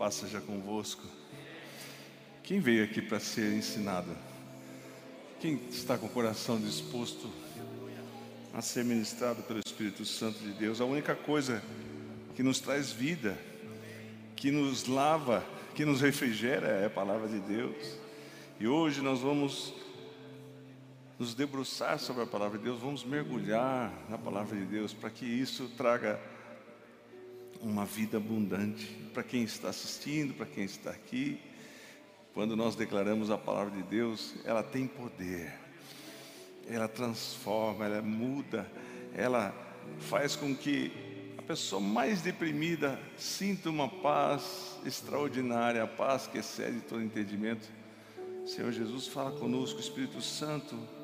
paz seja convosco. Quem veio aqui para ser ensinado? Quem está com o coração disposto a ser ministrado pelo Espírito Santo de Deus? A única coisa que nos traz vida, que nos lava, que nos refrigera é a palavra de Deus. E hoje nós vamos nos debruçar sobre a palavra de Deus, vamos mergulhar na palavra de Deus para que isso traga uma vida abundante para quem está assistindo, para quem está aqui. Quando nós declaramos a palavra de Deus, ela tem poder, ela transforma, ela muda, ela faz com que a pessoa mais deprimida sinta uma paz extraordinária, a paz que excede todo entendimento. Senhor Jesus, fala conosco, Espírito Santo.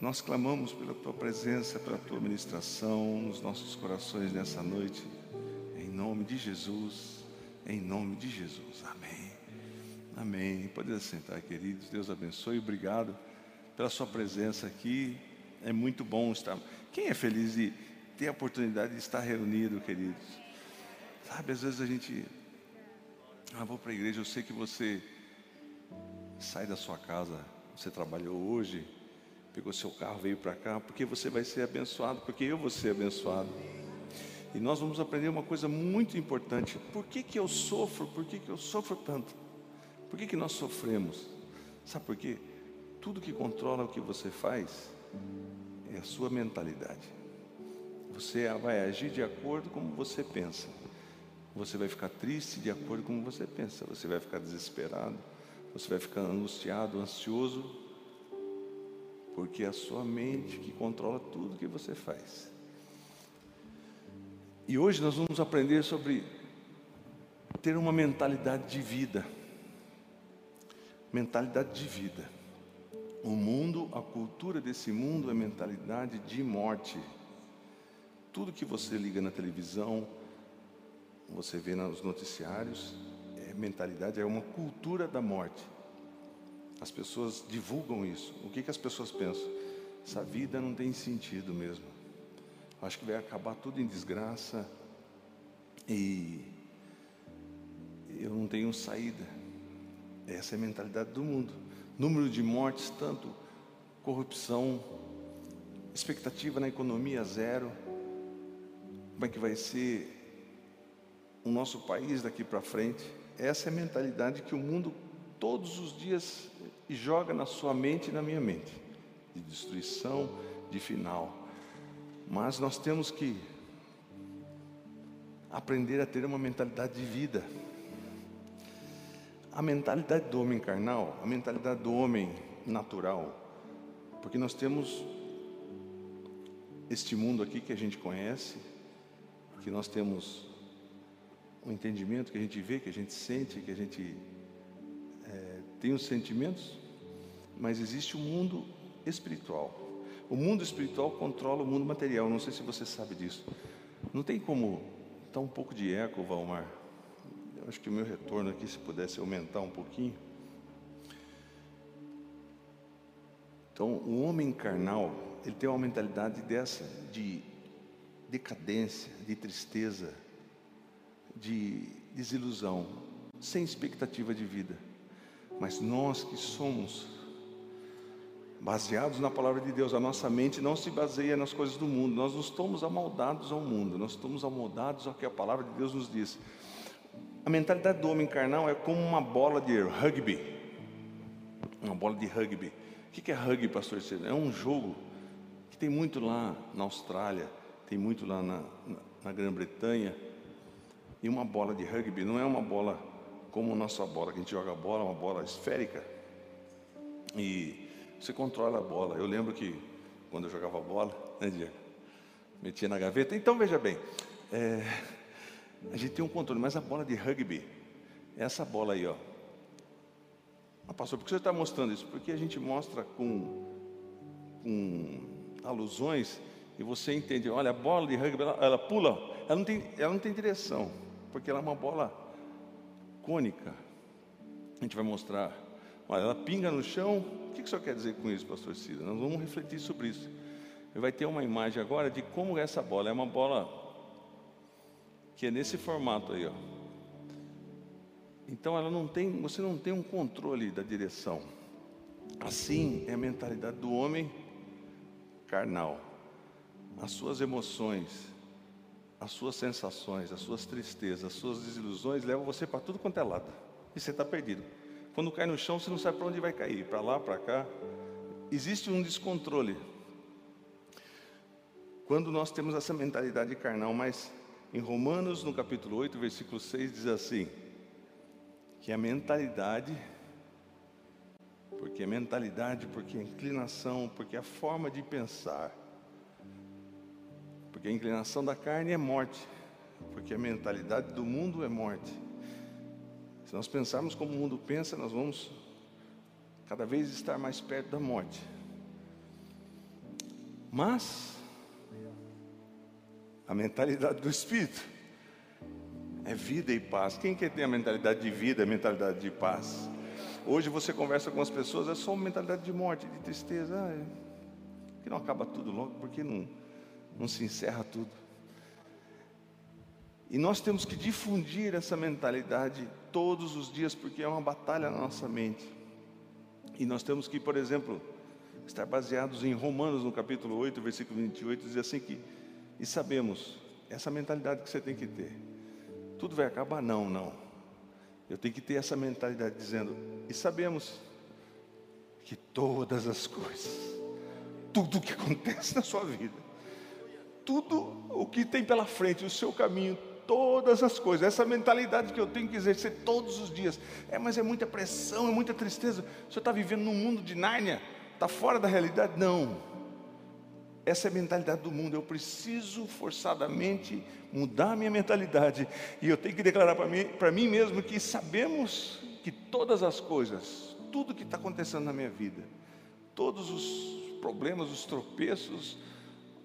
Nós clamamos pela tua presença, pela tua ministração nos nossos corações nessa noite. Em nome de Jesus, em nome de Jesus. Amém. Amém. Pode sentar, queridos. Deus abençoe. Obrigado pela sua presença aqui. É muito bom estar. Quem é feliz de ter a oportunidade de estar reunido, queridos? Sabe, às vezes a gente. Ah, vou para a igreja. Eu sei que você sai da sua casa. Você trabalhou hoje pegou seu carro, veio para cá, porque você vai ser abençoado, porque eu vou ser abençoado. E nós vamos aprender uma coisa muito importante. Por que, que eu sofro? Por que, que eu sofro tanto? Por que, que nós sofremos? Sabe por quê? Tudo que controla o que você faz é a sua mentalidade. Você vai agir de acordo com como você pensa. Você vai ficar triste de acordo com como você pensa. Você vai ficar desesperado. Você vai ficar angustiado, ansioso porque é a sua mente que controla tudo que você faz. E hoje nós vamos aprender sobre ter uma mentalidade de vida. Mentalidade de vida. O mundo, a cultura desse mundo é mentalidade de morte. Tudo que você liga na televisão, você vê nos noticiários, é mentalidade, é uma cultura da morte. As pessoas divulgam isso. O que, que as pessoas pensam? Essa vida não tem sentido mesmo. Acho que vai acabar tudo em desgraça e eu não tenho saída. Essa é a mentalidade do mundo. Número de mortes, tanto corrupção, expectativa na economia zero. Como é que vai ser o nosso país daqui para frente? Essa é a mentalidade que o mundo todos os dias e joga na sua mente e na minha mente de destruição, de final. Mas nós temos que aprender a ter uma mentalidade de vida. A mentalidade do homem carnal, a mentalidade do homem natural, porque nós temos este mundo aqui que a gente conhece, que nós temos um entendimento que a gente vê, que a gente sente, que a gente tem os sentimentos, mas existe o um mundo espiritual. O mundo espiritual controla o mundo material. Não sei se você sabe disso. Não tem como. Está um pouco de eco, Valmar. Eu acho que o meu retorno aqui, se pudesse aumentar um pouquinho. Então, o homem carnal, ele tem uma mentalidade dessa, de decadência, de tristeza, de desilusão, sem expectativa de vida. Mas nós que somos baseados na palavra de Deus, a nossa mente não se baseia nas coisas do mundo, nós não estamos amoldados ao mundo, nós estamos amoldados ao que a palavra de Deus nos diz. A mentalidade do homem carnal é como uma bola de rugby. Uma bola de rugby. O que é rugby, pastor? É um jogo que tem muito lá na Austrália, tem muito lá na, na, na Grã-Bretanha. E uma bola de rugby não é uma bola como nossa bola, que a gente joga a bola, uma bola esférica, e você controla a bola. Eu lembro que quando eu jogava bola, né, Diego? Metia na gaveta. Então veja bem, é, a gente tem um controle, mas a bola de rugby, essa bola aí, ó. Ah, pastor, por que você está mostrando isso? Porque a gente mostra com, com alusões e você entende, olha, a bola de rugby, ela, ela pula, ela não, tem, ela não tem direção, porque ela é uma bola cônica. A gente vai mostrar. Olha, ela pinga no chão. O que, que o senhor quer dizer com isso, pastor Cida? Nós vamos refletir sobre isso. Vai ter uma imagem agora de como é essa bola. É uma bola que é nesse formato aí, ó. Então ela não tem, você não tem um controle da direção. Assim é a mentalidade do homem carnal. As suas emoções, as suas sensações, as suas tristezas, as suas desilusões levam você para tudo quanto é lado. E você está perdido. Quando cai no chão, você não sabe para onde vai cair, para lá, para cá. Existe um descontrole. Quando nós temos essa mentalidade carnal, mas em Romanos, no capítulo 8, versículo 6, diz assim: que a mentalidade, porque a mentalidade, porque a inclinação, porque a forma de pensar, porque a inclinação da carne é morte, porque a mentalidade do mundo é morte. Se nós pensarmos como o mundo pensa, nós vamos cada vez estar mais perto da morte. Mas a mentalidade do Espírito é vida e paz. Quem quer ter a mentalidade de vida, a mentalidade de paz? Hoje você conversa com as pessoas, é só uma mentalidade de morte, de tristeza. Ah, é. que não acaba tudo logo? Por que não, não se encerra tudo? E nós temos que difundir essa mentalidade todos os dias, porque é uma batalha na nossa mente. E nós temos que, por exemplo, estar baseados em Romanos, no capítulo 8, versículo 28, diz assim que, e sabemos, essa mentalidade que você tem que ter. Tudo vai acabar? Não, não. Eu tenho que ter essa mentalidade dizendo, e sabemos que todas as coisas, tudo o que acontece na sua vida, tudo o que tem pela frente, o seu caminho, todas as coisas. Essa mentalidade que eu tenho que exercer todos os dias. É, mas é muita pressão, é muita tristeza. O senhor está vivendo num mundo de Nárnia? Está fora da realidade? Não. Essa é a mentalidade do mundo. Eu preciso forçadamente mudar a minha mentalidade. E eu tenho que declarar para mim, mim mesmo que sabemos que todas as coisas, tudo que está acontecendo na minha vida, todos os problemas, os tropeços,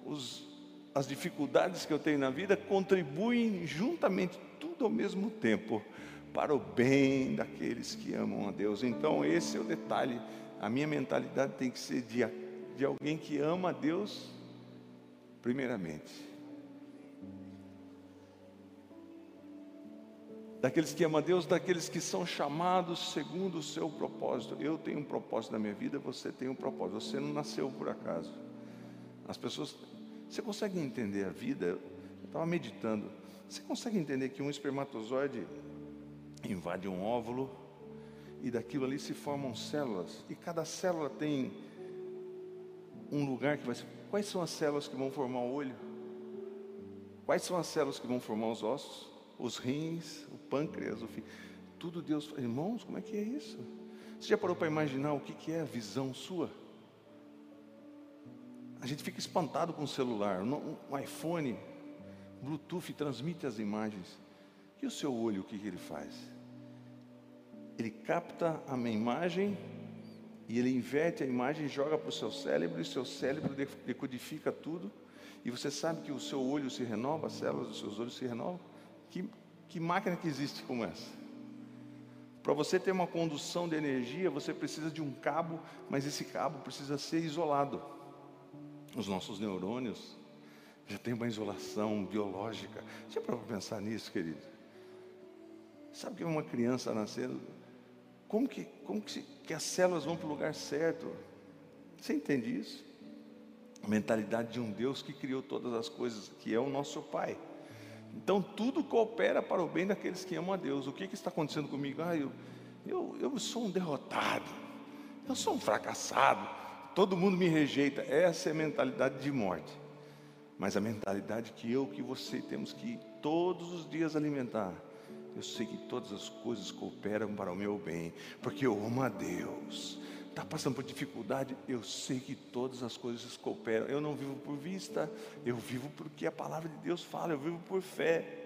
os as dificuldades que eu tenho na vida contribuem juntamente, tudo ao mesmo tempo, para o bem daqueles que amam a Deus. Então, esse é o detalhe. A minha mentalidade tem que ser de, de alguém que ama a Deus, primeiramente. Daqueles que amam a Deus, daqueles que são chamados segundo o seu propósito. Eu tenho um propósito na minha vida, você tem um propósito. Você não nasceu por acaso. As pessoas você consegue entender a vida? Eu estava meditando. Você consegue entender que um espermatozoide invade um óvulo e daquilo ali se formam células e cada célula tem um lugar que vai ser. Quais são as células que vão formar o olho? Quais são as células que vão formar os ossos? Os rins, o pâncreas, o fim. Tudo Deus. Irmãos, como é que é isso? Você já parou para imaginar o que é a visão sua? A gente fica espantado com o celular, um iPhone, Bluetooth transmite as imagens. E o seu olho, o que, ele faz? Ele capta a minha imagem e ele inverte a imagem, joga para o seu cérebro, e seu cérebro decodifica tudo. E você sabe que o seu olho se renova, as células dos seus olhos se renovam. Que, que máquina que existe como essa? Para você ter uma condução de energia, você precisa de um cabo, mas esse cabo precisa ser isolado os nossos neurônios já tem uma isolação biológica. Já para pensar nisso, querido? Sabe que uma criança nascendo, como que, como que, que as células vão para o lugar certo? Você entende isso? A mentalidade de um Deus que criou todas as coisas, que é o nosso Pai. Então tudo coopera para o bem daqueles que amam a Deus. O que, que está acontecendo comigo? Ah, eu, eu, eu sou um derrotado, eu sou um fracassado, todo mundo me rejeita. Essa é a mentalidade de morte. Mas a mentalidade que eu, que você temos que todos os dias alimentar. Eu sei que todas as coisas cooperam para o meu bem, porque eu amo a Deus. Está passando por dificuldade, eu sei que todas as coisas cooperam. Eu não vivo por vista, eu vivo porque a palavra de Deus fala, eu vivo por fé.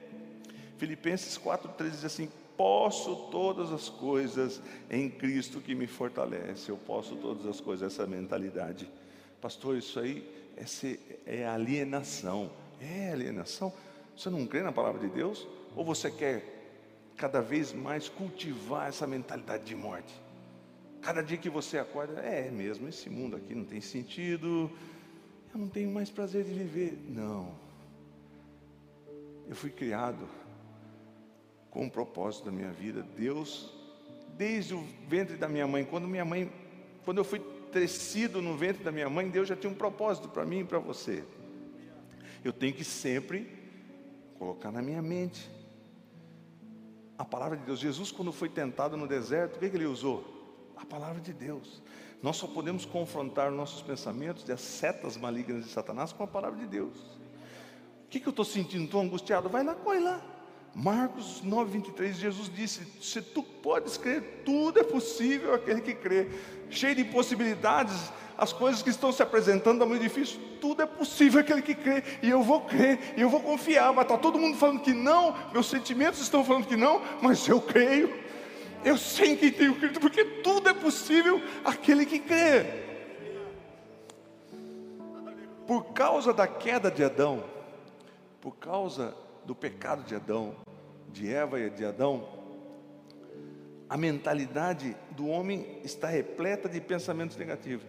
Filipenses 4,13 diz assim: posso todas as coisas em Cristo que me fortalece. Eu posso todas as coisas, essa mentalidade. Pastor, isso aí é, é alienação. É alienação. Você não crê na palavra de Deus? Ou você quer cada vez mais cultivar essa mentalidade de morte? Cada dia que você acorda, é mesmo, esse mundo aqui não tem sentido, eu não tenho mais prazer de viver. Não. Eu fui criado com o propósito da minha vida. Deus, desde o ventre da minha mãe, quando minha mãe, quando eu fui tecido no ventre da minha mãe, Deus já tinha um propósito para mim e para você. Eu tenho que sempre colocar na minha mente a palavra de Deus. Jesus, quando foi tentado no deserto, o que, que ele usou? A palavra de Deus. Nós só podemos confrontar nossos pensamentos e as setas malignas de Satanás com a palavra de Deus. O que, que eu estou sentindo? Estou angustiado? Vai lá, corre lá. Marcos 9, 23, Jesus disse: Se tu podes crer, tudo é possível aquele que crê. Cheio de possibilidades, as coisas que estão se apresentando é muito difícil, tudo é possível aquele que crê, e eu vou crer, e eu vou confiar, mas está todo mundo falando que não, meus sentimentos estão falando que não, mas eu creio, eu sei em quem tenho crido, porque tudo é possível aquele que crê. Por causa da queda de Adão, por causa do pecado de Adão, de Eva e de Adão, a mentalidade do homem está repleta de pensamentos negativos.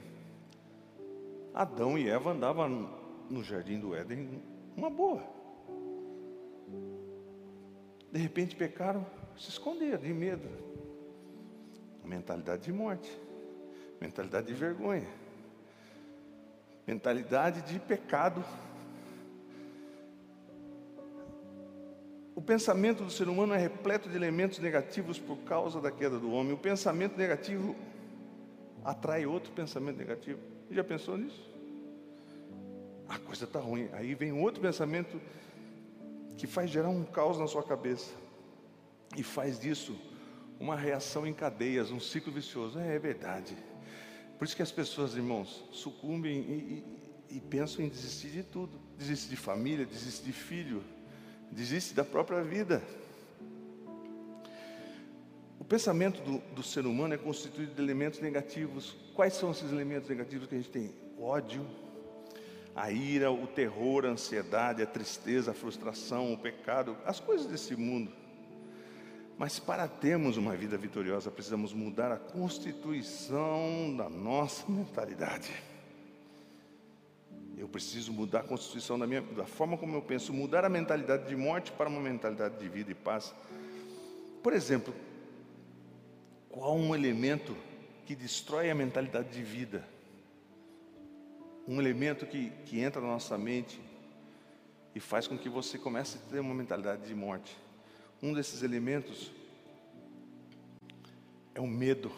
Adão e Eva andavam no jardim do Éden uma boa. De repente pecaram, se esconderam de medo. Mentalidade de morte, mentalidade de vergonha, mentalidade de pecado O pensamento do ser humano é repleto de elementos negativos por causa da queda do homem. O pensamento negativo atrai outro pensamento negativo. Já pensou nisso? A coisa está ruim. Aí vem outro pensamento que faz gerar um caos na sua cabeça e faz disso uma reação em cadeias, um ciclo vicioso. É, é verdade. Por isso que as pessoas, irmãos, sucumbem e, e, e pensam em desistir de tudo: desistir de família, desistir de filho, desiste da própria vida. O pensamento do, do, ser humano é constituído de elementos negativos. Quais são esses elementos negativos que a gente tem? O ódio, a ira, o terror, a ansiedade, a tristeza, a frustração, o pecado, as coisas desse mundo. Mas para termos uma vida vitoriosa, precisamos mudar a constituição da nossa mentalidade. Eu preciso mudar a constituição da minha, da forma como eu penso, mudar a mentalidade de morte para uma mentalidade de vida e paz. Por exemplo, qual um elemento que destrói a mentalidade de vida? Um elemento que, que entra na nossa mente e faz com que você comece a ter uma mentalidade de morte. Um desses elementos é o medo.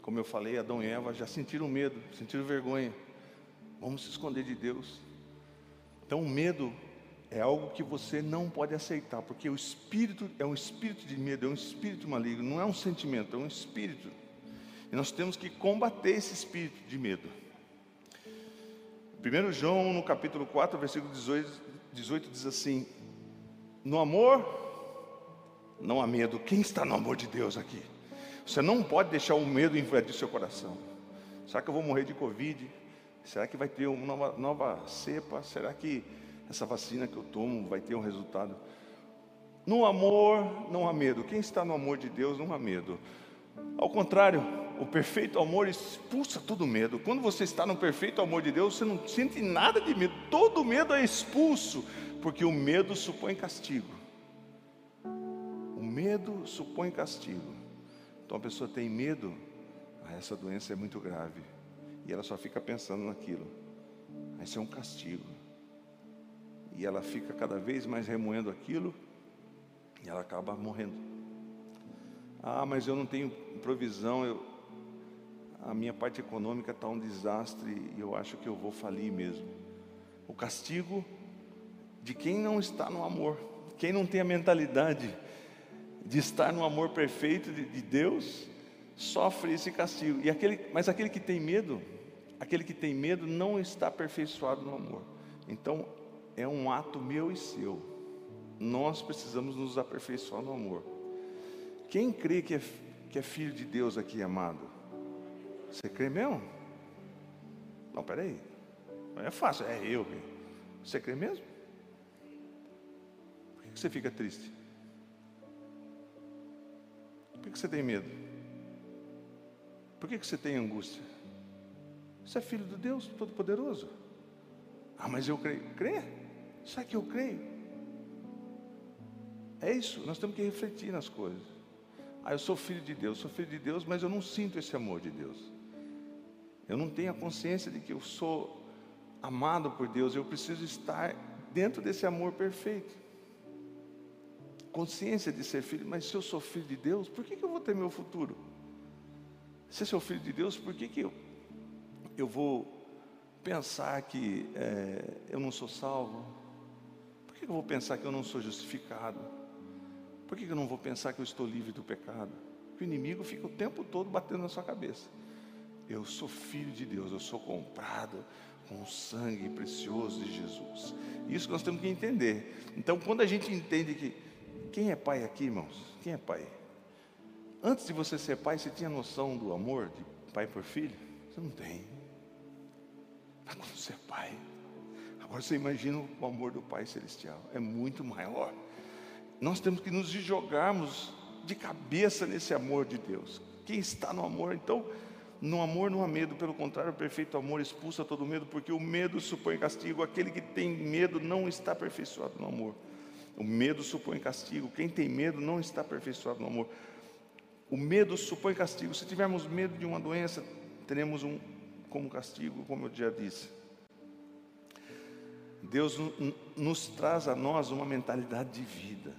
Como eu falei, Adão e Eva já sentiram medo, sentiram vergonha. Vamos se esconder de Deus. Então, o medo é algo que você não pode aceitar, porque o espírito é um espírito de medo, é um espírito maligno, não é um sentimento, é um espírito. E nós temos que combater esse espírito de medo. 1 João, no capítulo 4, versículo 18, 18 diz assim: No amor não há medo. Quem está no amor de Deus aqui? Você não pode deixar o medo invadir seu coração. Será que eu vou morrer de Covid? Será que vai ter uma nova, nova cepa? Será que essa vacina que eu tomo vai ter um resultado? No amor não há medo. Quem está no amor de Deus não há medo. Ao contrário, o perfeito amor expulsa todo medo. Quando você está no perfeito amor de Deus, você não sente nada de medo. Todo medo é expulso, porque o medo supõe castigo. O medo supõe castigo. Então a pessoa tem medo, ah, essa doença é muito grave e ela só fica pensando naquilo. Isso é um castigo. E ela fica cada vez mais remoendo aquilo e ela acaba morrendo. Ah, mas eu não tenho provisão, eu, a minha parte econômica está um desastre e eu acho que eu vou falir mesmo. O castigo de quem não está no amor, quem não tem a mentalidade de estar no amor perfeito de, de Deus, sofre esse castigo. E aquele, mas aquele que tem medo, aquele que tem medo não está aperfeiçoado no amor. Então, é um ato meu e seu. Nós precisamos nos aperfeiçoar no amor. Quem crê que é, que é filho de Deus aqui, amado? Você crê mesmo? Não, peraí. Não é fácil, é eu. Você crê mesmo? Por que você fica triste? Por que você tem medo? Por que você tem angústia? Você é filho de Deus Todo-Poderoso. Ah, mas eu creio. Crê? Sabe que eu creio? É isso, nós temos que refletir nas coisas. Ah, eu sou filho de Deus, sou filho de Deus, mas eu não sinto esse amor de Deus. Eu não tenho a consciência de que eu sou amado por Deus, eu preciso estar dentro desse amor perfeito. Consciência de ser filho, mas se eu sou filho de Deus, por que, que eu vou ter meu futuro? Se eu sou filho de Deus, por que, que eu, eu vou pensar que é, eu não sou salvo? Por que, eu vou pensar que eu não sou justificado? Por que, eu não vou pensar que eu estou livre do pecado? o inimigo fica o tempo todo batendo na sua cabeça. Eu sou filho de Deus, eu sou comprado com o sangue precioso de Jesus. Isso nós temos que entender. Então, quando a gente entende que quem é pai aqui, irmãos? Quem é pai? Antes de você ser pai, você tinha noção do amor de pai por filho? Você não tem. Mas quando você é pai, agora você imagina o amor do Pai Celestial, é muito maior. Nós temos que nos jogarmos de cabeça nesse amor de Deus. Quem está no amor, então, no amor não há medo, pelo contrário, o perfeito amor expulsa todo medo, porque o medo supõe castigo. Aquele que tem medo não está aperfeiçoado no amor. O medo supõe castigo. Quem tem medo não está aperfeiçoado no amor. O medo supõe castigo. Se tivermos medo de uma doença, teremos um como castigo, como eu já disse. Deus nos traz a nós uma mentalidade de vida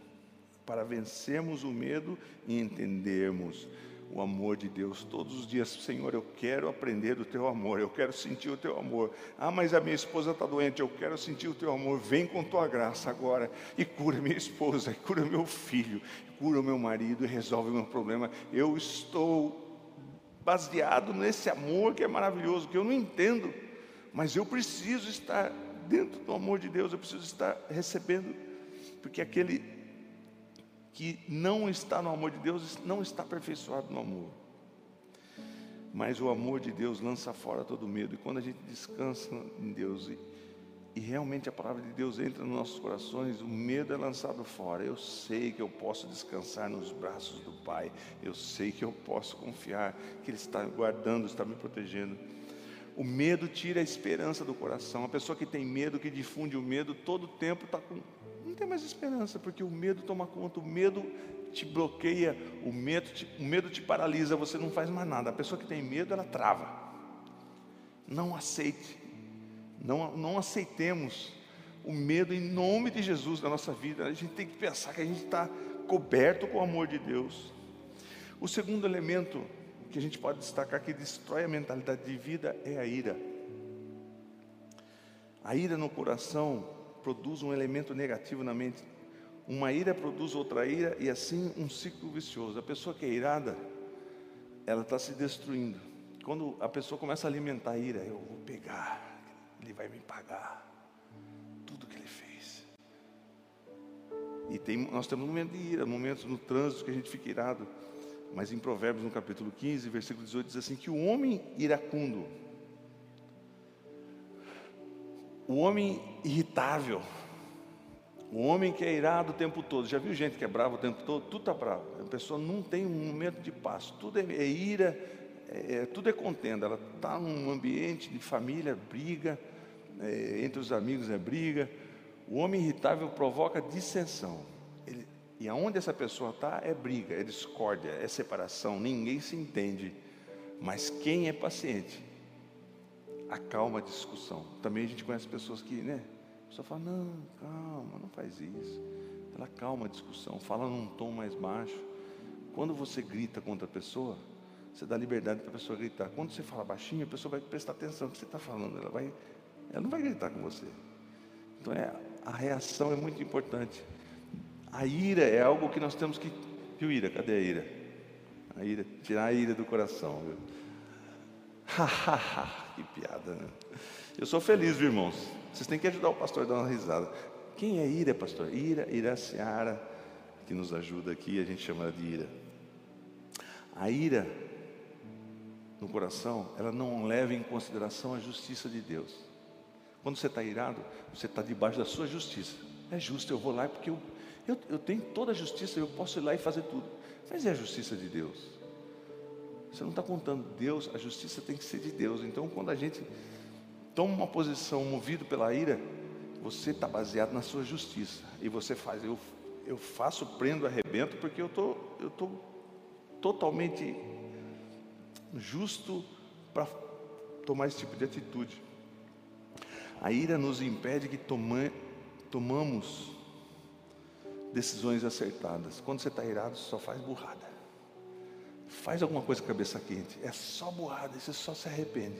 para vencermos o medo e entendermos o amor de Deus todos os dias. Senhor, eu quero aprender do teu amor, eu quero sentir o teu amor. Ah, mas a minha esposa está doente, eu quero sentir o teu amor. Vem com tua graça agora e cura minha esposa, e cura meu filho, cura meu marido e resolve o meu problema. Eu estou baseado nesse amor que é maravilhoso, que eu não entendo, mas eu preciso estar dentro do amor de Deus, eu preciso estar recebendo, porque aquele que não está no amor de Deus não está aperfeiçoado no amor. Mas o amor de Deus lança fora todo medo. E quando a gente descansa em Deus e, e realmente a palavra de Deus entra nos nossos corações, o medo é lançado fora. Eu sei que eu posso descansar nos braços do Pai. Eu sei que eu posso confiar que Ele está guardando, está me protegendo. O medo tira a esperança do coração. A pessoa que tem medo, que difunde o medo, todo o tempo está com não tem mais esperança, porque o medo toma conta, o medo te bloqueia, o medo te, o medo te paralisa, você não faz mais nada. A pessoa que tem medo, ela trava. Não aceite, não, não aceitemos o medo em nome de Jesus na nossa vida. A gente tem que pensar que a gente está coberto com o amor de Deus. O segundo elemento que a gente pode destacar que destrói a mentalidade de vida é a ira. A ira no coração produz um elemento negativo na mente. Uma ira produz outra ira e assim um ciclo vicioso. A pessoa que é irada, ela está se destruindo. Quando a pessoa começa a alimentar a ira, eu vou pegar, ele vai me pagar tudo que ele fez. E tem, nós temos momentos de ira, momentos no trânsito que a gente fica irado. Mas em Provérbios, no capítulo 15, versículo 18, diz assim: que o homem iracundo, o homem irritável, o homem que é irado o tempo todo, já viu gente que é bravo o tempo todo? Tudo está bravo, a pessoa não tem um momento de paz, tudo é, é ira, é, é, tudo é contenda, ela está num ambiente de família, briga, é, entre os amigos é briga, o homem irritável provoca dissensão, Ele, e aonde essa pessoa está é briga, é discórdia, é separação, ninguém se entende, mas quem é paciente acalma a discussão. Também a gente conhece pessoas que, né? A pessoa fala, não, calma, não faz isso. Ela acalma a discussão, fala num tom mais baixo. Quando você grita contra a pessoa, você dá liberdade para a pessoa gritar. Quando você fala baixinho, a pessoa vai prestar atenção no que você está falando. Ela, vai, ela não vai gritar com você. Então é, a reação é muito importante. A ira é algo que nós temos que. Viu, ira? Cadê a ira? A ira, tirar a ira do coração. Viu? que piada, né? Eu sou feliz, viu, irmãos. Vocês têm que ajudar o pastor a dar uma risada. Quem é Ira, pastor? Ira, Iraciara, que nos ajuda aqui, a gente chama de Ira. A ira no coração, ela não leva em consideração a justiça de Deus. Quando você está irado, você está debaixo da sua justiça. É justo, eu vou lá porque eu, eu, eu tenho toda a justiça, eu posso ir lá e fazer tudo. Mas é a justiça de Deus. Você não está contando Deus, a justiça tem que ser de Deus. Então, quando a gente toma uma posição movido pela ira, você está baseado na sua justiça. E você faz, eu, eu faço, prendo, arrebento, porque eu tô, eu tô totalmente justo para tomar esse tipo de atitude. A ira nos impede que toma, tomamos decisões acertadas. Quando você está irado, só faz burrada. Faz alguma coisa com a cabeça quente. É só burrada, você só se arrepende.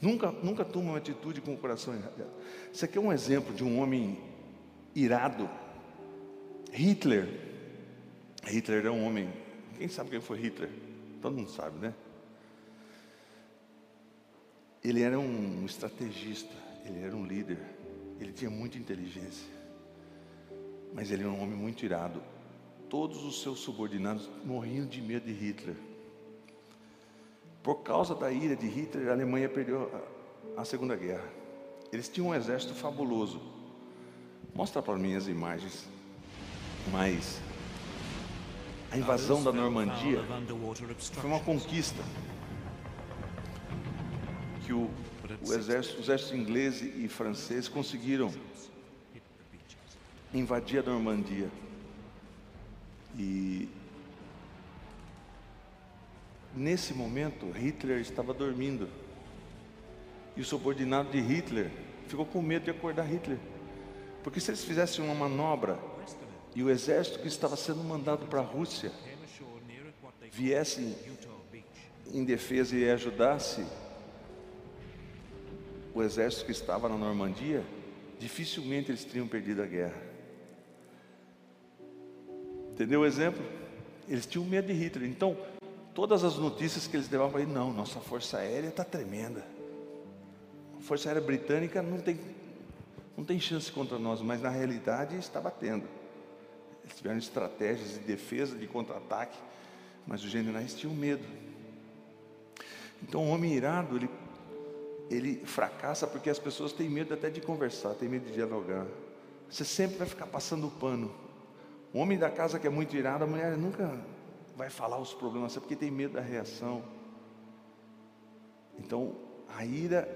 Nunca, nunca toma uma atitude com o coração errado. Isso aqui é um exemplo de um homem irado. Hitler. Hitler é um homem. Quem sabe quem foi Hitler? Todo mundo sabe, né? Ele era um estrategista, ele era um líder, ele tinha muita inteligência, mas ele era um homem muito irado. Todos os seus subordinados morriam de medo de Hitler. Por causa da ira de Hitler, a Alemanha perdeu a, a Segunda Guerra. Eles tinham um exército fabuloso. Mostra para mim as imagens. Mas a invasão da Normandia foi uma conquista que o, o exército, os exércitos inglês e francês conseguiram invadir a Normandia. E nesse momento Hitler estava dormindo. E o subordinado de Hitler ficou com medo de acordar Hitler. Porque se eles fizessem uma manobra e o exército que estava sendo mandado para a Rússia viesse em defesa e ajudasse o exército que estava na Normandia, dificilmente eles teriam perdido a guerra. Entendeu o exemplo? Eles tinham medo de Hitler. Então, todas as notícias que eles levavam aí, não, nossa força aérea está tremenda. A força aérea britânica não tem, não tem chance contra nós, mas na realidade está batendo. Eles tiveram estratégias de defesa, de contra-ataque, mas os generais tinham medo. Então, o homem irado, ele ele fracassa porque as pessoas têm medo até de conversar, têm medo de dialogar. Você sempre vai ficar passando o pano. O homem da casa que é muito irado, a mulher nunca vai falar os problemas, porque tem medo da reação. Então, a ira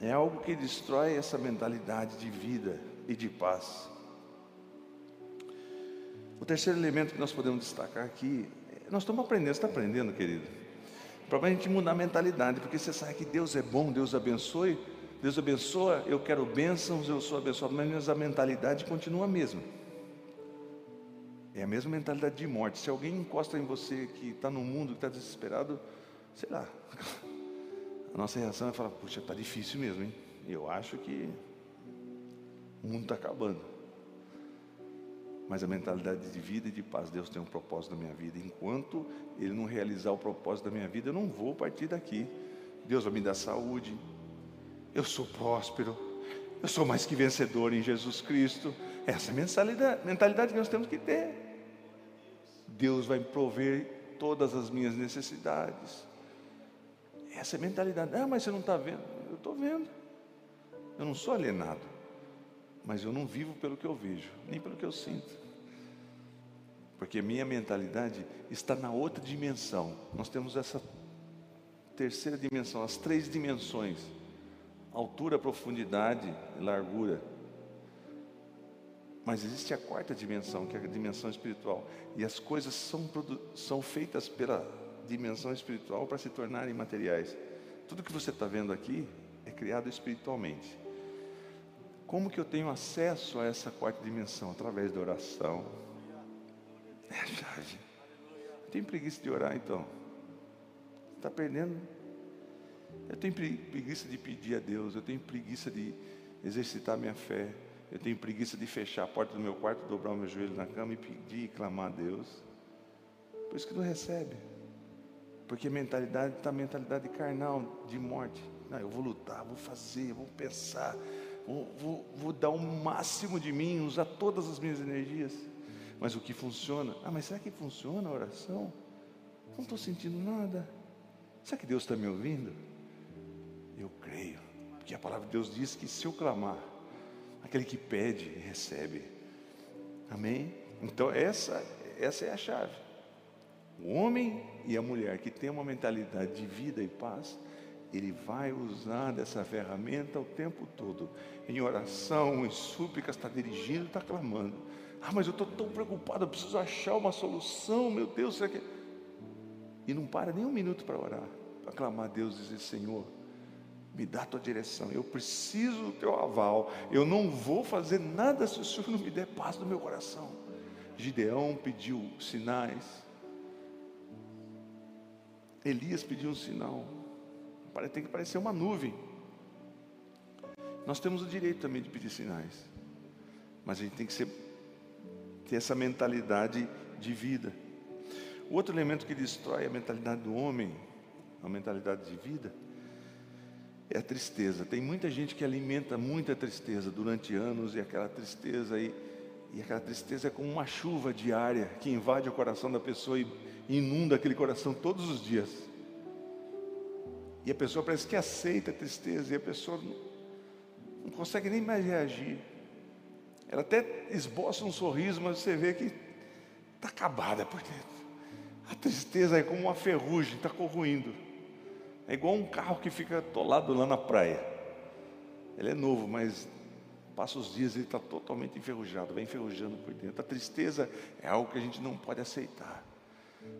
é algo que destrói essa mentalidade de vida e de paz. O terceiro elemento que nós podemos destacar aqui, nós estamos aprendendo, você está aprendendo, querido? Para a gente mudar a mentalidade, porque você sabe que Deus é bom, Deus abençoe, Deus abençoa, eu quero bênçãos, eu sou abençoado, mas a mentalidade continua a mesma. É a mesma mentalidade de morte. Se alguém encosta em você que está no mundo, que está desesperado, sei lá, a nossa reação é falar, puxa, está difícil mesmo, hein? Eu acho que o mundo está acabando. Mas a mentalidade de vida e de paz, Deus tem um propósito na minha vida. Enquanto Ele não realizar o propósito da minha vida, eu não vou partir daqui. Deus vai me dar saúde. Eu sou próspero. Eu sou mais que vencedor em Jesus Cristo. Essa é mentalidade, mentalidade que nós temos que ter. Deus vai prover todas as minhas necessidades. Essa é a mentalidade. Ah, mas você não está vendo. Eu estou vendo. Eu não sou alienado mas eu não vivo pelo que eu vejo, nem pelo que eu sinto. Porque minha mentalidade está na outra dimensão. Nós temos essa terceira dimensão, as três dimensões: altura, profundidade e largura. Mas existe a quarta dimensão, que é a dimensão espiritual. E as coisas são, são feitas pela dimensão espiritual para se tornarem materiais. Tudo que você está vendo aqui é criado espiritualmente. Como que eu tenho acesso a essa quarta dimensão? Através da oração. É a chave. Tem preguiça de orar então? Está perdendo? Eu tenho preguiça de pedir a Deus, eu tenho preguiça de exercitar minha fé, eu tenho preguiça de fechar a porta do meu quarto, dobrar o meu joelho na cama e pedir e clamar a Deus. Por isso que não recebe. Porque a mentalidade está mentalidade carnal, de morte. Não, eu vou lutar, vou fazer, vou pensar, vou, vou, vou dar o máximo de mim, usar todas as minhas energias. Mas o que funciona? Ah, mas será que funciona a oração? Não estou sentindo nada. Será que Deus está me ouvindo? Eu creio, porque a palavra de Deus diz que se eu clamar, aquele que pede, recebe. Amém? Então essa, essa é a chave. O homem e a mulher que tem uma mentalidade de vida e paz, ele vai usar dessa ferramenta o tempo todo. Em oração, em súplicas, está dirigindo, está clamando. Ah, mas eu estou tão preocupado, eu preciso achar uma solução, meu Deus, será que. E não para nem um minuto para orar, para clamar a Deus e dizer: Senhor, me dá a tua direção, eu preciso do teu aval, eu não vou fazer nada se o Senhor não me der paz no meu coração. Gideão pediu sinais, Elias pediu um sinal, tem que parecer uma nuvem. Nós temos o direito também de pedir sinais, mas a gente tem que ser, ter essa mentalidade de vida. O outro elemento que destrói a mentalidade do homem, a mentalidade de vida, é a tristeza. Tem muita gente que alimenta muita tristeza durante anos e aquela tristeza e aquela tristeza é como uma chuva diária que invade o coração da pessoa e inunda aquele coração todos os dias. E a pessoa parece que aceita a tristeza e a pessoa não, consegue nem mais reagir. Ela até esboça um sorriso, mas você vê que está acabada por dentro. A tristeza é como uma ferrugem, está corroindo. É igual um carro que fica atolado lá na praia. Ele é novo, mas passa os dias e ele está totalmente enferrujado, vem enferrujando por dentro. A tristeza é algo que a gente não pode aceitar.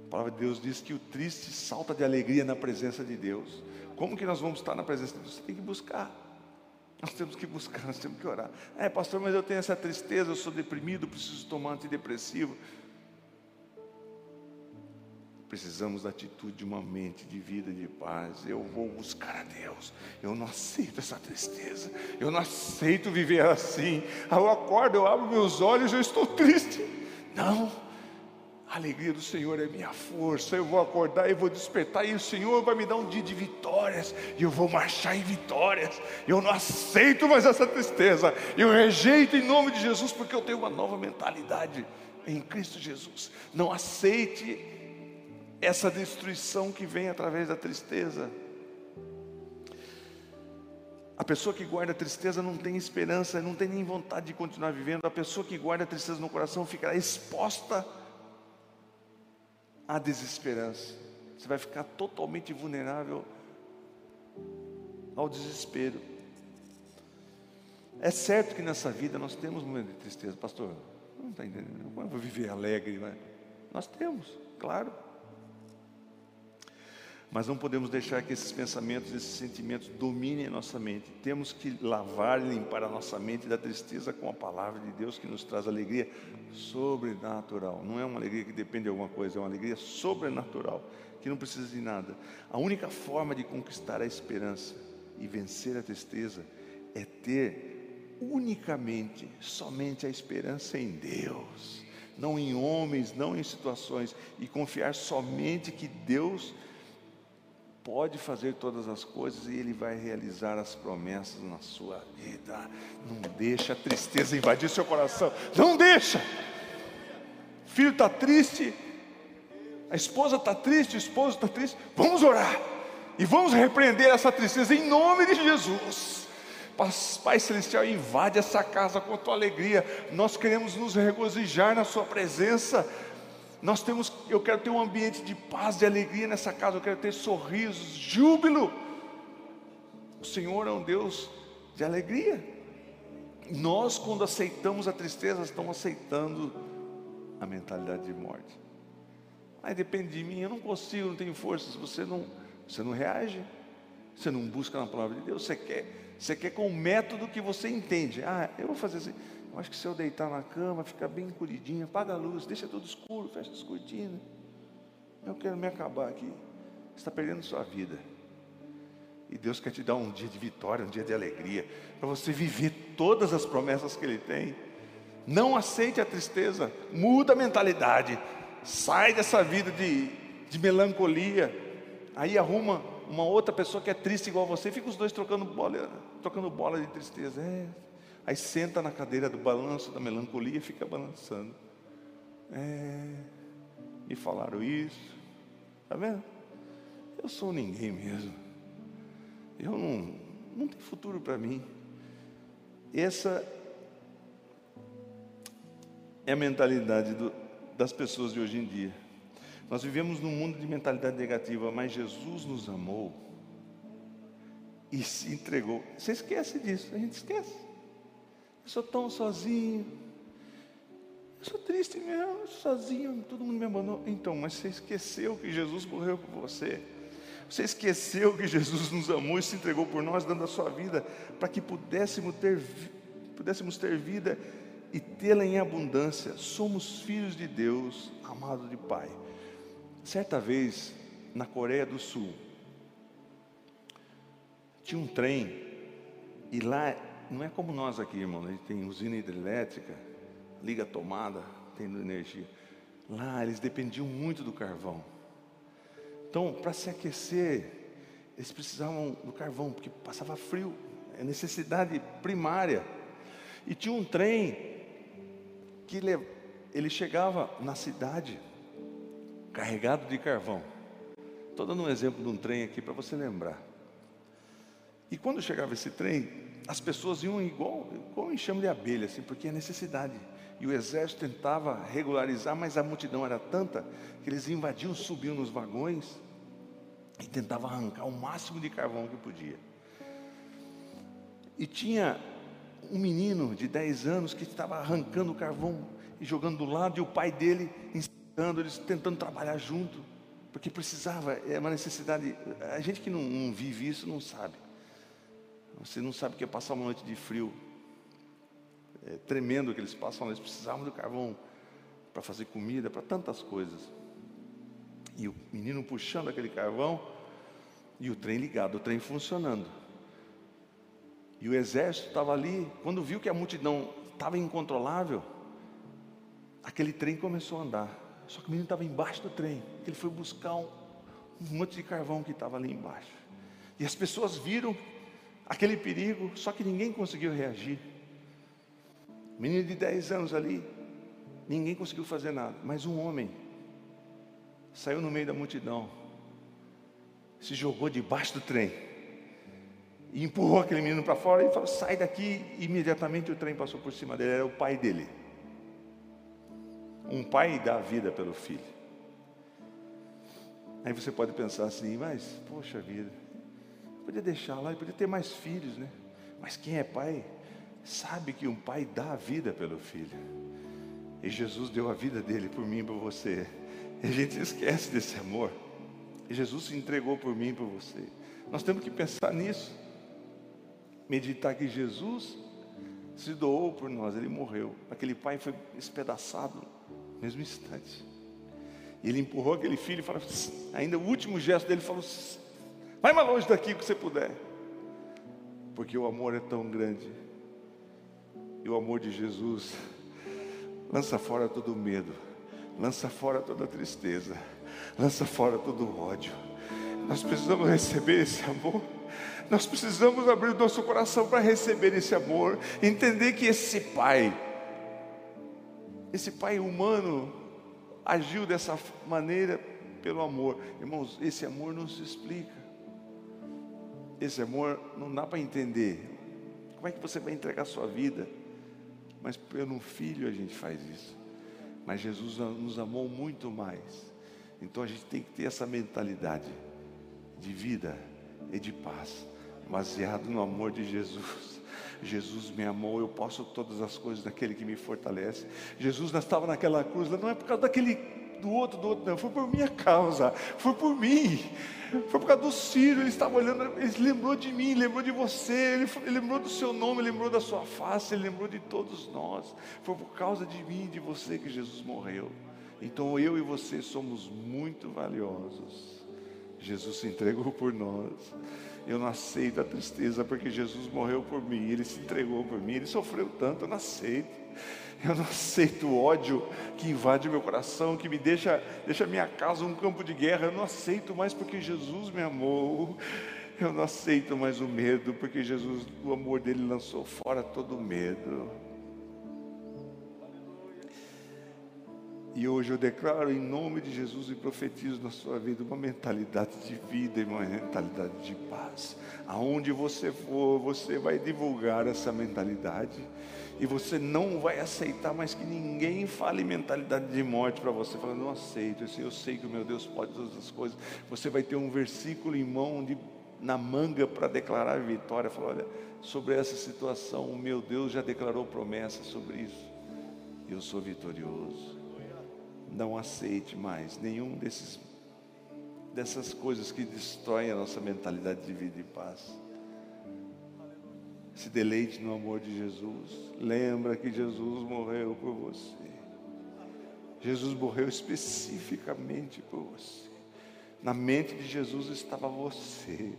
A palavra de Deus diz que o triste salta de alegria na presença de Deus. Como que nós vamos estar na presença de Deus? Você tem que buscar. Nós temos que buscar, nós temos que orar. É, pastor, mas eu tenho essa tristeza, eu sou deprimido, preciso tomar antidepressivo. Precisamos da atitude de uma mente de vida de paz. Eu vou buscar a Deus. Eu não aceito essa tristeza. Eu não aceito viver assim. Eu acordo, eu abro meus olhos, eu estou triste. Não. A alegria do Senhor é minha força. Eu vou acordar e vou despertar, e o Senhor vai me dar um dia de vitórias, e eu vou marchar em vitórias. Eu não aceito mais essa tristeza. Eu rejeito em nome de Jesus, porque eu tenho uma nova mentalidade em Cristo Jesus. Não aceite essa destruição que vem através da tristeza. A pessoa que guarda tristeza não tem esperança, não tem nem vontade de continuar vivendo. A pessoa que guarda tristeza no coração ficará exposta à desesperança. Você vai ficar totalmente vulnerável ao desespero. É certo que nessa vida nós temos momentos de tristeza, pastor. Não está entendendo? Como eu vou viver alegre? Né? Nós temos, claro. Mas não podemos deixar que esses pensamentos, esses sentimentos dominem a nossa mente. Temos que lavar e limpar a nossa mente da tristeza com a palavra de Deus que nos traz alegria sobrenatural. Não é uma alegria que depende de alguma coisa, é uma alegria sobrenatural, que não precisa de nada. A única forma de conquistar a esperança e vencer a tristeza é ter unicamente, somente a esperança em Deus, não em homens, não em situações, e confiar somente que Deus pode fazer todas as coisas e Ele vai realizar as promessas na sua vida. Não deixa a tristeza invadir seu coração. Não deixa. Filho está triste, a esposa está triste, o esposo está triste. Vamos orar e vamos repreender essa tristeza em nome de Jesus. Pai Celestial, invade essa casa com a tua alegria. Nós queremos nos regozijar na Sua presença. Nós temos, eu quero ter um ambiente de paz, de alegria nessa casa, eu quero ter sorrisos, júbilo. O Senhor é um Deus de alegria. Nós, quando aceitamos a tristeza, estamos aceitando a mentalidade de morte. Aí depende de mim, eu não consigo, não tenho forças. Você não, você não reage, você não busca na palavra de Deus, você quer, você quer com o método que você entende. Ah, eu vou fazer assim. Acho que se eu deitar na cama, ficar bem encolhidinho, apaga a luz, deixa tudo escuro, fecha as cortinas. Eu quero me acabar aqui. Você está perdendo sua vida. E Deus quer te dar um dia de vitória, um dia de alegria, para você viver todas as promessas que Ele tem. Não aceite a tristeza, muda a mentalidade, sai dessa vida de, de melancolia. Aí arruma uma outra pessoa que é triste igual você, fica os dois trocando bola, trocando bola de tristeza. É, Aí senta na cadeira do balanço da melancolia e fica balançando. É, me falaram isso. Está vendo? Eu sou ninguém mesmo. Eu não, não tenho futuro para mim. Essa é a mentalidade do, das pessoas de hoje em dia. Nós vivemos num mundo de mentalidade negativa, mas Jesus nos amou e se entregou. Você esquece disso, a gente esquece. Eu sou tão sozinho. Eu sou triste mesmo, sozinho, todo mundo me abandonou. Então, mas você esqueceu que Jesus morreu por você. Você esqueceu que Jesus nos amou e se entregou por nós, dando a sua vida, para que pudéssemos ter, pudéssemos ter vida e tê-la em abundância. Somos filhos de Deus, amados de Pai. Certa vez, na Coreia do Sul, tinha um trem, e lá não é como nós aqui, irmão, a gente tem usina hidrelétrica, liga a tomada, tem energia. Lá eles dependiam muito do carvão. Então, para se aquecer, eles precisavam do carvão, porque passava frio, é necessidade primária. E tinha um trem que ele chegava na cidade carregado de carvão. Estou dando um exemplo de um trem aqui para você lembrar. E quando chegava esse trem, as pessoas iam igual, igual enxame de abelha, assim, porque é necessidade. E o exército tentava regularizar, mas a multidão era tanta que eles invadiam, subiam nos vagões e tentava arrancar o máximo de carvão que podia. E tinha um menino de 10 anos que estava arrancando o carvão e jogando do lado, e o pai dele ensinando, eles tentando trabalhar junto, porque precisava, é uma necessidade. A gente que não, não vive isso não sabe. Você não sabe o que é passar uma noite de frio. É tremendo que eles passam, eles precisavam do carvão para fazer comida, para tantas coisas. E o menino puxando aquele carvão e o trem ligado, o trem funcionando. E o exército estava ali, quando viu que a multidão estava incontrolável, aquele trem começou a andar. Só que o menino estava embaixo do trem. Ele foi buscar um, um monte de carvão que estava ali embaixo. E as pessoas viram aquele perigo, só que ninguém conseguiu reagir. Menino de 10 anos ali, ninguém conseguiu fazer nada, mas um homem saiu no meio da multidão, se jogou debaixo do trem e empurrou aquele menino para fora e falou: sai daqui. E imediatamente o trem passou por cima dele, era o pai dele. Um pai dá a vida pelo filho. Aí você pode pensar assim, mas, poxa vida, podia deixar lá, podia ter mais filhos, né? Mas quem é pai, sabe que um pai dá a vida pelo filho. E Jesus deu a vida dele por mim e por você. E a gente esquece desse amor. E Jesus se entregou por mim e por você. Nós temos que pensar nisso. Meditar que Jesus se doou por nós, ele morreu. Aquele pai foi espedaçado no mesmo instante. E ele empurrou aquele filho e falou, ainda o último gesto dele falou: Vai mais longe daqui que você puder. Porque o amor é tão grande. E o amor de Jesus lança fora todo medo lança fora toda tristeza, lança fora todo ódio. Nós precisamos receber esse amor. Nós precisamos abrir o nosso coração para receber esse amor, entender que esse pai, esse pai humano, agiu dessa maneira pelo amor. Irmãos, esse amor não se explica. Esse amor não dá para entender. Como é que você vai entregar sua vida? Mas pelo filho a gente faz isso. Mas Jesus nos amou muito mais. Então a gente tem que ter essa mentalidade de vida e de paz, baseado no amor de Jesus. Jesus me amou, eu posso todas as coisas daquele que me fortalece. Jesus estava naquela cruz, não é por causa daquele do outro, do outro, não, foi por minha causa, foi por mim, foi por causa do Ciro, ele estava olhando, ele lembrou de mim, lembrou de você, ele, ele lembrou do seu nome, lembrou da sua face, ele lembrou de todos nós, foi por causa de mim de você que Jesus morreu. Então eu e você somos muito valiosos. Jesus se entregou por nós. Eu não aceito a tristeza porque Jesus morreu por mim, ele se entregou por mim, ele sofreu tanto, eu não aceito. Eu não aceito o ódio que invade meu coração, que me deixa, deixa minha casa um campo de guerra. Eu não aceito mais porque Jesus me amou. Eu não aceito mais o medo, porque Jesus, o amor dele lançou fora todo o medo. E hoje eu declaro em nome de Jesus e profetizo na sua vida uma mentalidade de vida e uma mentalidade de paz. Aonde você for, você vai divulgar essa mentalidade e você não vai aceitar mais que ninguém fale mentalidade de morte para você, falando, não aceito, eu sei que o meu Deus pode todas as coisas. Você vai ter um versículo em mão de, na manga para declarar vitória. Falar, olha, sobre essa situação, o meu Deus já declarou promessa sobre isso. Eu sou vitorioso. Não aceite mais nenhum desses dessas coisas que destroem a nossa mentalidade de vida e paz. Se deleite no amor de Jesus. Lembra que Jesus morreu por você. Jesus morreu especificamente por você. Na mente de Jesus estava você.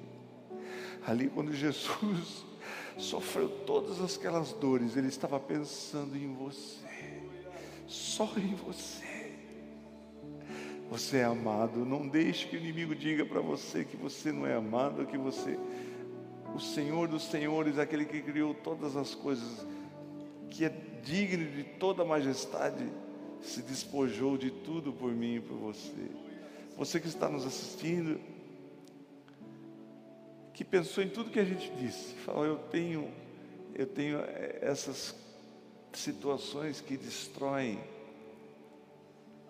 Ali quando Jesus sofreu todas aquelas dores, ele estava pensando em você. Só em você. Você é amado. Não deixe que o inimigo diga para você que você não é amado, que você o Senhor dos senhores, aquele que criou todas as coisas, que é digno de toda majestade, se despojou de tudo por mim e por você. Você que está nos assistindo, que pensou em tudo que a gente disse, falou: eu tenho, eu tenho eh, essas situações que destroem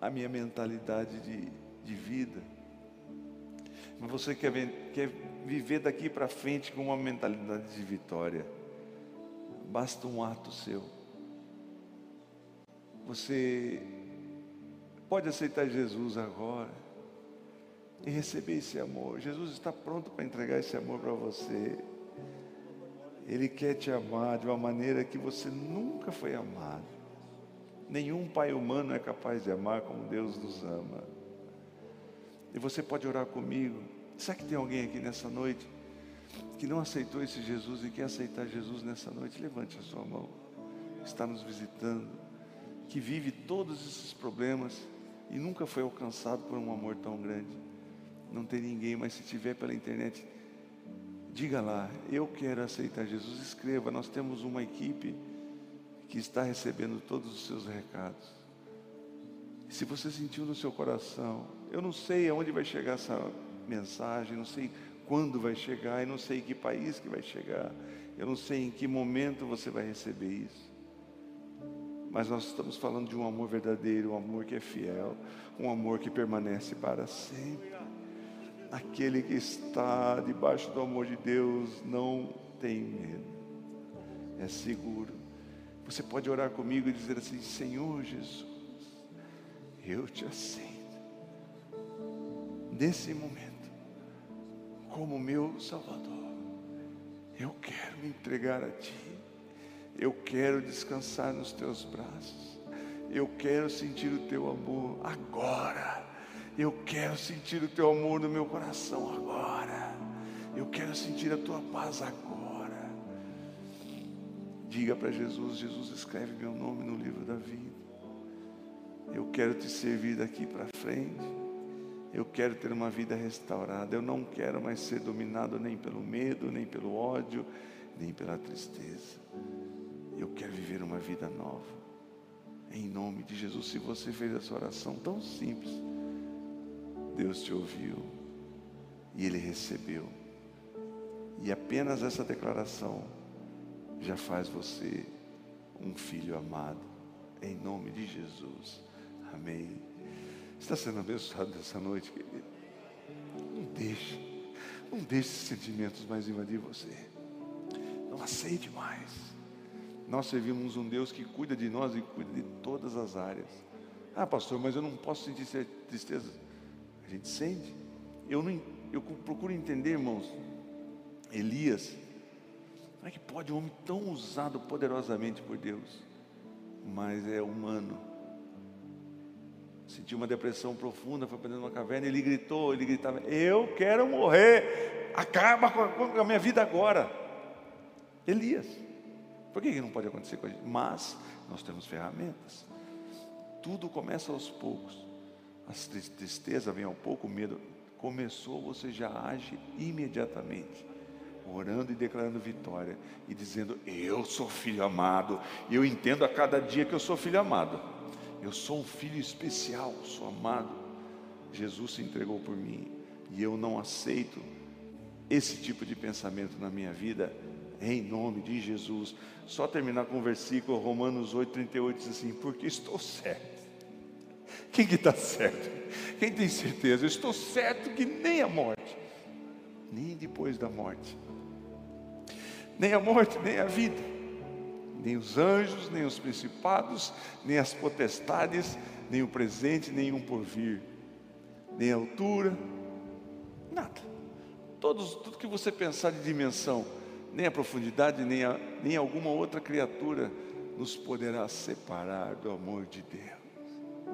a minha mentalidade de, de vida. Mas você quer, quer viver daqui para frente com uma mentalidade de vitória. Basta um ato seu. Você pode aceitar Jesus agora e receber esse amor. Jesus está pronto para entregar esse amor para você. Ele quer te amar de uma maneira que você nunca foi amado. Nenhum pai humano é capaz de amar como Deus nos ama. E você pode orar comigo. Será que tem alguém aqui nessa noite que não aceitou esse Jesus e quer aceitar Jesus nessa noite? Levante a sua mão. Está nos visitando, que vive todos esses problemas e nunca foi alcançado por um amor tão grande. Não tem ninguém, mas se tiver pela internet, diga lá, eu quero aceitar Jesus. Escreva, nós temos uma equipe que está recebendo todos os seus recados. Se você sentiu no seu coração, eu não sei aonde vai chegar essa mensagem, não sei quando vai chegar, eu não sei em que país que vai chegar, eu não sei em que momento você vai receber isso. Mas nós estamos falando de um amor verdadeiro, um amor que é fiel, um amor que permanece para sempre. Aquele que está debaixo do amor de Deus não tem medo, é seguro. Você pode orar comigo e dizer assim: Senhor Jesus, eu te aceito. Nesse momento, como meu Salvador, eu quero me entregar a Ti. Eu quero descansar nos Teus braços. Eu quero sentir o Teu amor agora. Eu quero sentir o Teu amor no meu coração agora. Eu quero sentir a Tua paz agora. Diga para Jesus: Jesus, escreve meu nome no livro da vida. Eu quero te servir daqui para frente. Eu quero ter uma vida restaurada. Eu não quero mais ser dominado nem pelo medo, nem pelo ódio, nem pela tristeza. Eu quero viver uma vida nova. Em nome de Jesus, se você fez essa oração tão simples, Deus te ouviu e Ele recebeu. E apenas essa declaração já faz você um filho amado. Em nome de Jesus. Amém. Está sendo abençoado nessa noite, querido. Não deixe, não deixe esses sentimentos mais invadir você. Não aceite mais. Nós servimos um Deus que cuida de nós e cuida de todas as áreas. Ah, pastor, mas eu não posso sentir tristeza. A gente sente. Eu, não, eu procuro entender, irmãos. Elias, como é que pode um homem tão usado poderosamente por Deus, mas é humano? Sentiu uma depressão profunda, foi para dentro de uma caverna, ele gritou, ele gritava: Eu quero morrer, acaba com a, minha vida agora. Elias, por que, não pode acontecer com a gente? Mas nós temos ferramentas, tudo começa aos poucos, a tristeza vem ao pouco, o medo começou, você já age imediatamente orando e declarando vitória e dizendo: Eu sou filho amado, eu entendo a cada dia que eu sou filho amado. Eu sou um filho especial, sou amado. Jesus se entregou por mim e eu não aceito esse tipo de pensamento na minha vida, em nome de Jesus. Só terminar com o versículo Romanos 8,38 diz assim: Porque estou certo. Quem que está certo? Quem tem certeza? Eu estou certo que nem a morte, nem depois da morte, nem a morte, nem a vida nem os anjos, nem os principados, nem as potestades, nem o presente, nem um porvir, nem a altura, nada. Todos, tudo que você pensar de dimensão, nem a profundidade, nem, a, nem alguma outra criatura nos poderá separar do amor de Deus.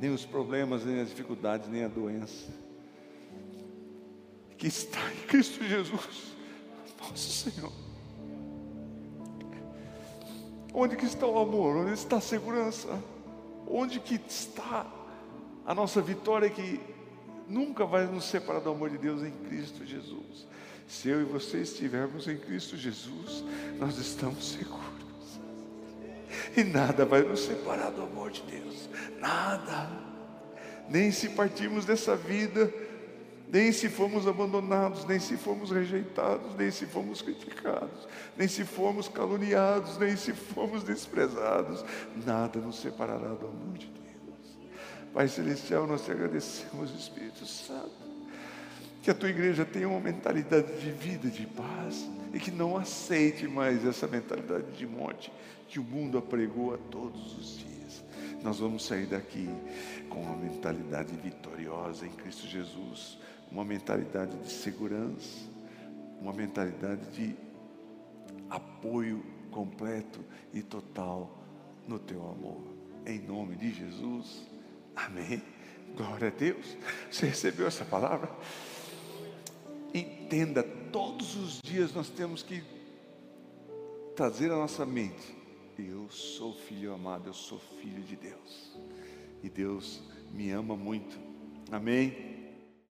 Nem os problemas, nem as dificuldades, nem a doença. Que está em Cristo Jesus, nosso Senhor. Onde que está o amor? Onde está a segurança? Onde que está a nossa vitória que nunca vai nos separar do amor de Deus em Cristo Jesus? Se eu e você estivermos em Cristo Jesus, nós estamos seguros. E nada vai nos separar do amor de Deus. Nada. Nem se partirmos dessa vida, nem se formos abandonados, nem se formos rejeitados, nem se formos criticados, nem se formos caluniados, nem se formos desprezados, nada nos separará do amor de Deus. Pai Celestial, nós te agradecemos, Espírito Santo, que a tua igreja tenha uma mentalidade de vida, de paz, e que não aceite mais essa mentalidade de morte que o mundo apregou a todos os dias. Nós vamos sair daqui com uma mentalidade vitoriosa em Cristo Jesus uma mentalidade de segurança, uma mentalidade de apoio completo e total no teu amor. Em nome de Jesus. Amém. Glória a Deus. Você recebeu essa palavra? Entenda, todos os dias nós temos que trazer a nossa mente. Eu sou filho amado, eu sou filho de Deus. E Deus me ama muito. Amém.